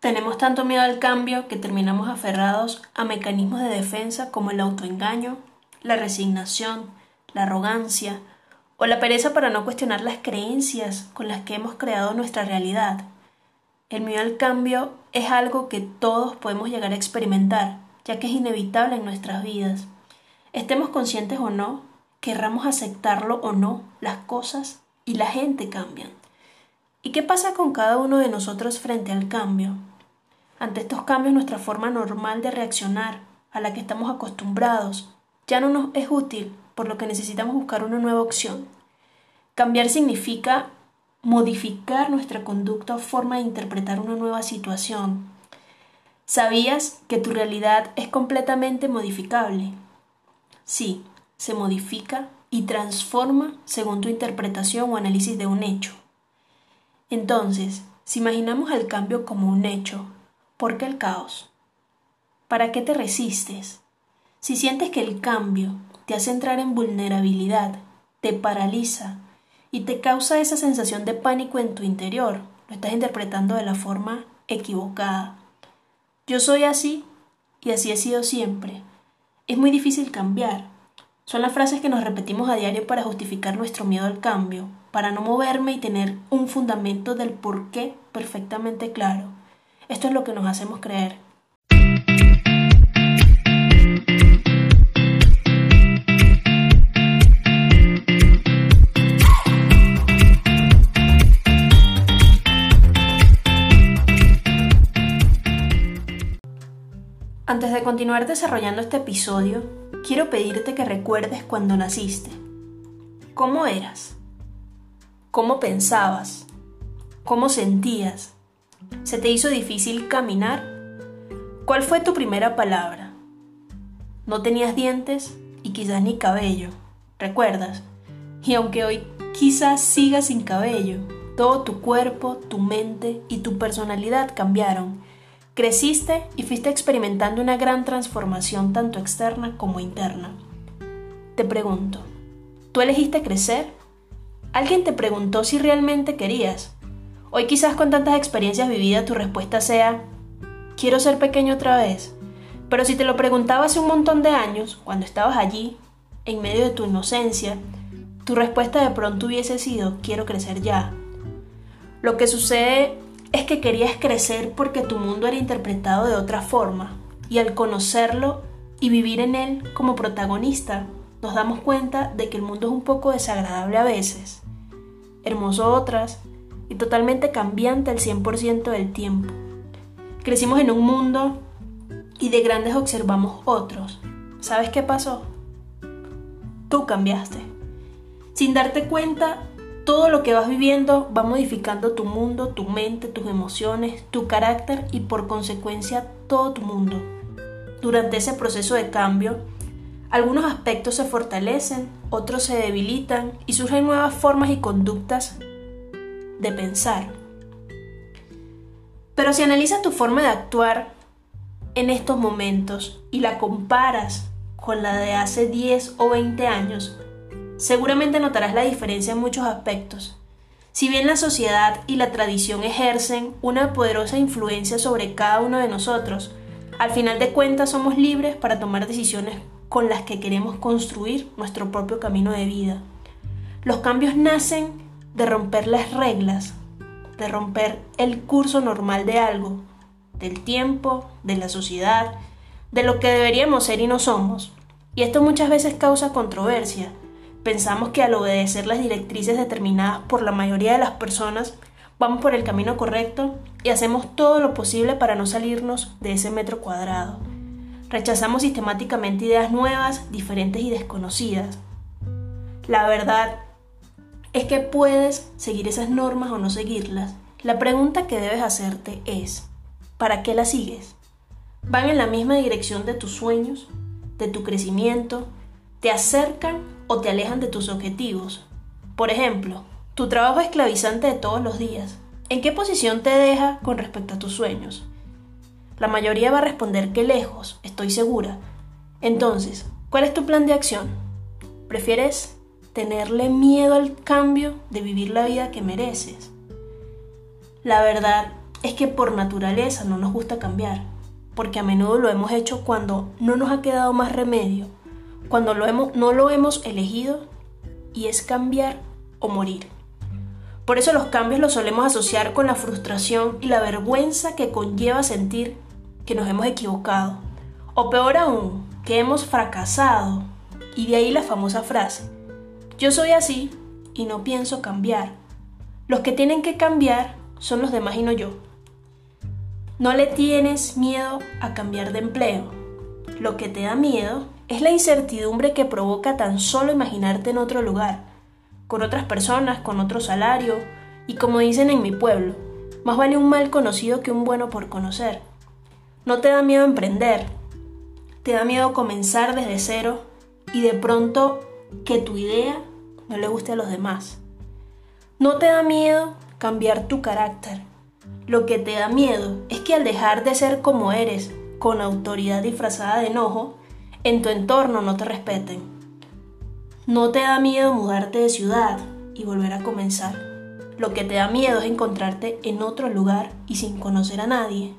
Tenemos tanto miedo al cambio que terminamos aferrados a mecanismos de defensa como el autoengaño, la resignación, la arrogancia o la pereza para no cuestionar las creencias con las que hemos creado nuestra realidad. El miedo al cambio es algo que todos podemos llegar a experimentar, ya que es inevitable en nuestras vidas. Estemos conscientes o no, querramos aceptarlo o no, las cosas y la gente cambian. ¿Y qué pasa con cada uno de nosotros frente al cambio? Ante estos cambios nuestra forma normal de reaccionar, a la que estamos acostumbrados, ya no nos es útil, por lo que necesitamos buscar una nueva opción. Cambiar significa modificar nuestra conducta o forma de interpretar una nueva situación. ¿Sabías que tu realidad es completamente modificable? Sí, se modifica y transforma según tu interpretación o análisis de un hecho. Entonces, si imaginamos el cambio como un hecho, ¿por qué el caos? ¿Para qué te resistes? Si sientes que el cambio te hace entrar en vulnerabilidad, te paraliza y te causa esa sensación de pánico en tu interior, lo estás interpretando de la forma equivocada. Yo soy así y así he sido siempre. Es muy difícil cambiar. Son las frases que nos repetimos a diario para justificar nuestro miedo al cambio, para no moverme y tener un fundamento del por qué perfectamente claro. Esto es lo que nos hacemos creer. Antes de continuar desarrollando este episodio, quiero pedirte que recuerdes cuando naciste. ¿Cómo eras? ¿Cómo pensabas? ¿Cómo sentías? ¿Se te hizo difícil caminar? ¿Cuál fue tu primera palabra? No tenías dientes y quizás ni cabello, ¿recuerdas? Y aunque hoy quizás sigas sin cabello, todo tu cuerpo, tu mente y tu personalidad cambiaron. Creciste y fuiste experimentando una gran transformación tanto externa como interna. Te pregunto, ¿tú elegiste crecer? ¿Alguien te preguntó si realmente querías? Hoy quizás con tantas experiencias vividas tu respuesta sea, quiero ser pequeño otra vez. Pero si te lo preguntaba hace un montón de años, cuando estabas allí, en medio de tu inocencia, tu respuesta de pronto hubiese sido, quiero crecer ya. Lo que sucede es que querías crecer porque tu mundo era interpretado de otra forma, y al conocerlo y vivir en él como protagonista, nos damos cuenta de que el mundo es un poco desagradable a veces, hermoso otras, y totalmente cambiante el 100% del tiempo. Crecimos en un mundo y de grandes observamos otros. ¿Sabes qué pasó? Tú cambiaste. Sin darte cuenta, todo lo que vas viviendo va modificando tu mundo, tu mente, tus emociones, tu carácter y por consecuencia todo tu mundo. Durante ese proceso de cambio, algunos aspectos se fortalecen, otros se debilitan y surgen nuevas formas y conductas de pensar. Pero si analizas tu forma de actuar en estos momentos y la comparas con la de hace 10 o 20 años, seguramente notarás la diferencia en muchos aspectos. Si bien la sociedad y la tradición ejercen una poderosa influencia sobre cada uno de nosotros, al final de cuentas somos libres para tomar decisiones con las que queremos construir nuestro propio camino de vida. Los cambios nacen de romper las reglas, de romper el curso normal de algo, del tiempo, de la sociedad, de lo que deberíamos ser y no somos. Y esto muchas veces causa controversia. Pensamos que al obedecer las directrices determinadas por la mayoría de las personas, vamos por el camino correcto y hacemos todo lo posible para no salirnos de ese metro cuadrado. Rechazamos sistemáticamente ideas nuevas, diferentes y desconocidas. La verdad es que puedes seguir esas normas o no seguirlas. La pregunta que debes hacerte es, ¿para qué las sigues? ¿Van en la misma dirección de tus sueños, de tu crecimiento? ¿Te acercan o te alejan de tus objetivos? Por ejemplo, tu trabajo esclavizante de todos los días. ¿En qué posición te deja con respecto a tus sueños? La mayoría va a responder que lejos, estoy segura. Entonces, ¿cuál es tu plan de acción? ¿Prefieres tenerle miedo al cambio de vivir la vida que mereces? La verdad es que por naturaleza no nos gusta cambiar, porque a menudo lo hemos hecho cuando no nos ha quedado más remedio, cuando no lo hemos elegido y es cambiar o morir. Por eso los cambios los solemos asociar con la frustración y la vergüenza que conlleva sentir que nos hemos equivocado, o peor aún, que hemos fracasado. Y de ahí la famosa frase, yo soy así y no pienso cambiar. Los que tienen que cambiar son los demás y no yo. No le tienes miedo a cambiar de empleo. Lo que te da miedo es la incertidumbre que provoca tan solo imaginarte en otro lugar, con otras personas, con otro salario, y como dicen en mi pueblo, más vale un mal conocido que un bueno por conocer. No te da miedo emprender, te da miedo comenzar desde cero y de pronto que tu idea no le guste a los demás. No te da miedo cambiar tu carácter. Lo que te da miedo es que al dejar de ser como eres, con autoridad disfrazada de enojo, en tu entorno no te respeten. No te da miedo mudarte de ciudad y volver a comenzar. Lo que te da miedo es encontrarte en otro lugar y sin conocer a nadie.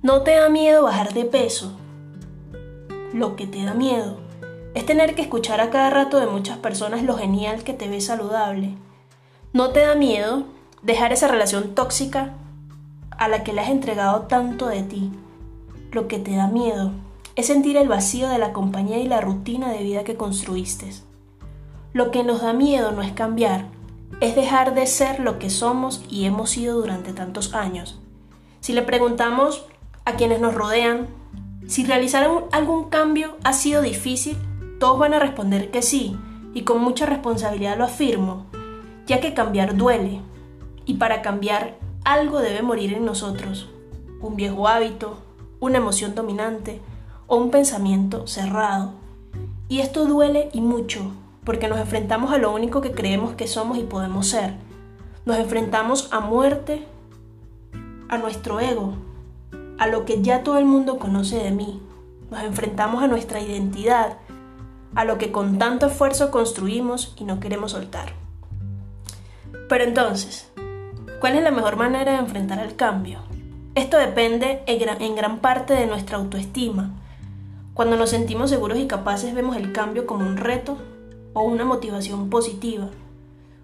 No te da miedo bajar de peso. Lo que te da miedo es tener que escuchar a cada rato de muchas personas lo genial que te ves saludable. ¿No te da miedo dejar esa relación tóxica a la que le has entregado tanto de ti? Lo que te da miedo es sentir el vacío de la compañía y la rutina de vida que construiste. Lo que nos da miedo no es cambiar, es dejar de ser lo que somos y hemos sido durante tantos años. Si le preguntamos a quienes nos rodean si realizar algún cambio ha sido difícil, todos van a responder que sí, y con mucha responsabilidad lo afirmo, ya que cambiar duele, y para cambiar algo debe morir en nosotros, un viejo hábito, una emoción dominante o un pensamiento cerrado. Y esto duele y mucho, porque nos enfrentamos a lo único que creemos que somos y podemos ser. Nos enfrentamos a muerte, a nuestro ego, a lo que ya todo el mundo conoce de mí. Nos enfrentamos a nuestra identidad, a lo que con tanto esfuerzo construimos y no queremos soltar. Pero entonces, ¿cuál es la mejor manera de enfrentar el cambio? Esto depende en gran, parte de nuestra autoestima. Cuando nos sentimos seguros y capaces vemos el cambio como un reto o una motivación positiva.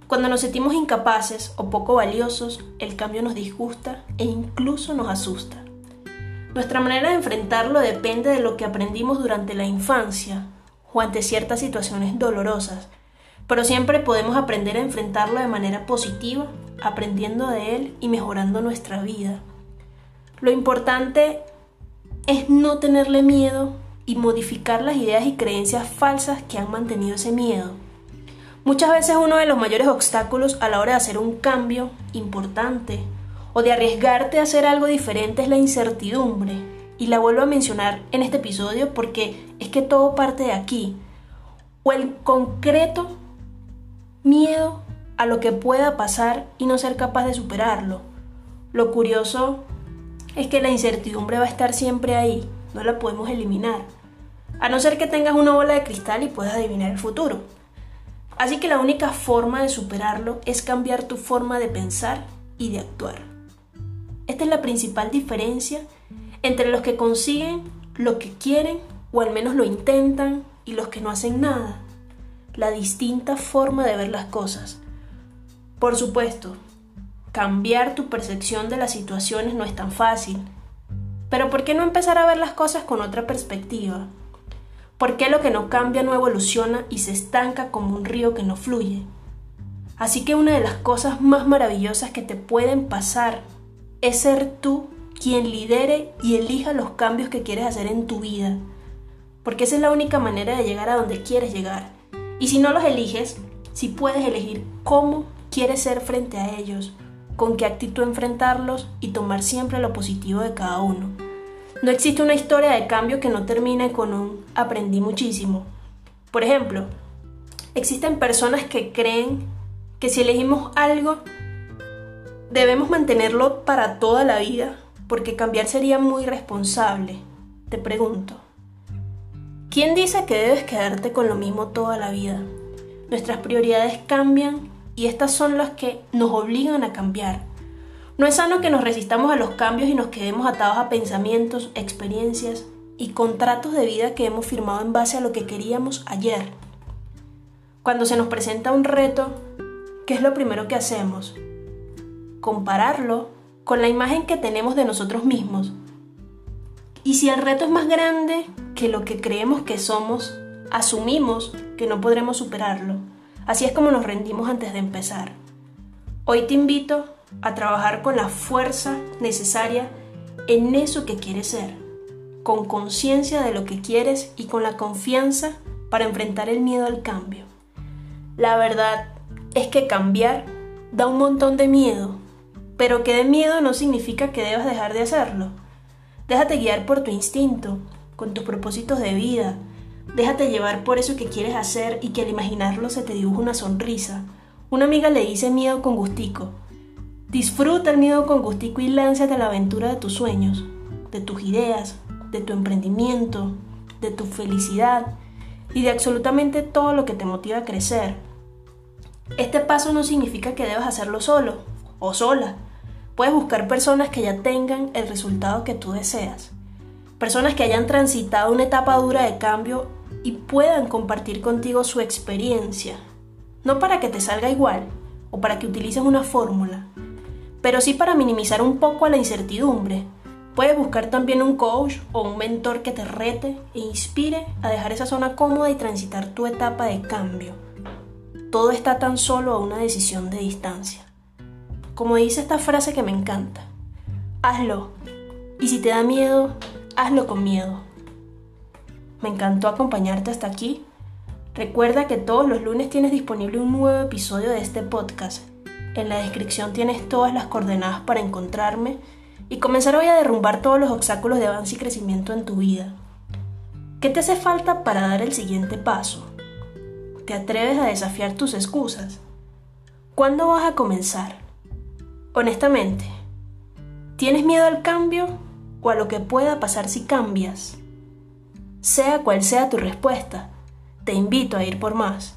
Cuando nos sentimos incapaces o poco valiosos, el cambio nos disgusta e incluso nos asusta. Nuestra manera de enfrentarlo depende de lo que aprendimos durante la infancia o ante ciertas situaciones dolorosas, pero siempre podemos aprender a enfrentarlo de manera positiva, aprendiendo de él y mejorando nuestra vida. Lo importante es no tenerle miedo y modificar las ideas y creencias falsas que han mantenido ese miedo. Muchas veces uno de los mayores obstáculos a la hora de hacer un cambio importante o de arriesgarte a hacer algo diferente es la incertidumbre. Y la vuelvo a mencionar en este episodio porque es que todo parte de aquí. O el concreto miedo a lo que pueda pasar y no ser capaz de superarlo. Lo curioso es que la incertidumbre va a estar siempre ahí, no la podemos eliminar. A no ser que tengas una bola de cristal y puedas adivinar el futuro. Así que la única forma de superarlo es cambiar tu forma de pensar y de actuar. Esta es la principal diferencia entre los que consiguen lo que quieren o al menos lo intentan y los que no hacen nada. La distinta forma de ver las cosas. Por supuesto, cambiar tu percepción de las situaciones no es tan fácil. Pero ¿por qué no empezar a ver las cosas con otra perspectiva? ¿Por qué lo que no cambia no evoluciona y se estanca como un río que no fluye? Así que una de las cosas más maravillosas que te pueden pasar es ser tú quien lidere y elija los cambios que quieres hacer en tu vida. Porque esa es la única manera de llegar a donde quieres llegar. Y si no los eliges, si puedes elegir cómo quieres ser frente a ellos, con qué actitud enfrentarlos y tomar siempre lo positivo de cada uno. No existe una historia de cambio que no termine con un aprendí muchísimo. Por ejemplo, existen personas que creen que si elegimos algo Debemos mantenerlo para toda la vida, porque cambiar sería muy responsable. Te pregunto, ¿quién dice que debes quedarte con lo mismo toda la vida? Nuestras prioridades cambian y estas son las que nos obligan a cambiar. No es sano que nos resistamos a los cambios y nos quedemos atados a pensamientos, experiencias y contratos de vida que hemos firmado en base a lo que queríamos ayer. Cuando se nos presenta un reto, ¿qué es lo primero que hacemos? Compararlo con la imagen que tenemos de nosotros mismos. Y si el reto es más grande que lo que creemos que somos, asumimos que no podremos superarlo. Así es como nos rendimos antes de empezar. Hoy te invito a trabajar con la fuerza necesaria en eso que quieres ser, con conciencia de lo que quieres y con la confianza para enfrentar el miedo al cambio. La verdad es que cambiar da un montón de miedo, pero que de miedo no significa que debas dejar de hacerlo. Déjate guiar por tu instinto, con tus propósitos de vida. Déjate llevar por eso que quieres hacer y que al imaginarlo se te dibuja una sonrisa. Una amiga le dice miedo con gustico, Disfruta el miedo con gustico y lánzate a la aventura de tus sueños, de tus ideas, de tu emprendimiento, de tu felicidad y de absolutamente todo lo que te motiva a crecer. Este paso no significa que debas hacerlo solo o sola. Puedes buscar personas que ya tengan el resultado que tú deseas. Personas que hayan transitado una etapa dura de cambio y puedan compartir contigo su experiencia. No para que te salga igual o para que utilices una fórmula, pero sí para minimizar un poco la incertidumbre. Puedes buscar también un coach o un mentor que te rete e inspire a dejar esa zona cómoda y transitar tu etapa de cambio. Todo está tan solo a una decisión de distancia. Como dice esta frase que me encanta, hazlo. Y si te da miedo, hazlo con miedo. Me encantó acompañarte hasta aquí. Recuerda que todos los lunes tienes disponible un nuevo episodio de este podcast en la descripción tienes todas las coordenadas para encontrarme y comenzar hoy a derrumbar todos los obstáculos de avance y crecimiento en tu vida. ¿Qué te hace falta para dar el siguiente paso? ¿Te atreves a desafiar tus excusas? ¿Cuándo vas a comenzar? Honestamente, ¿tienes miedo al cambio o a lo que pueda pasar si cambias? Sea cual sea tu respuesta, te invito a ir por más.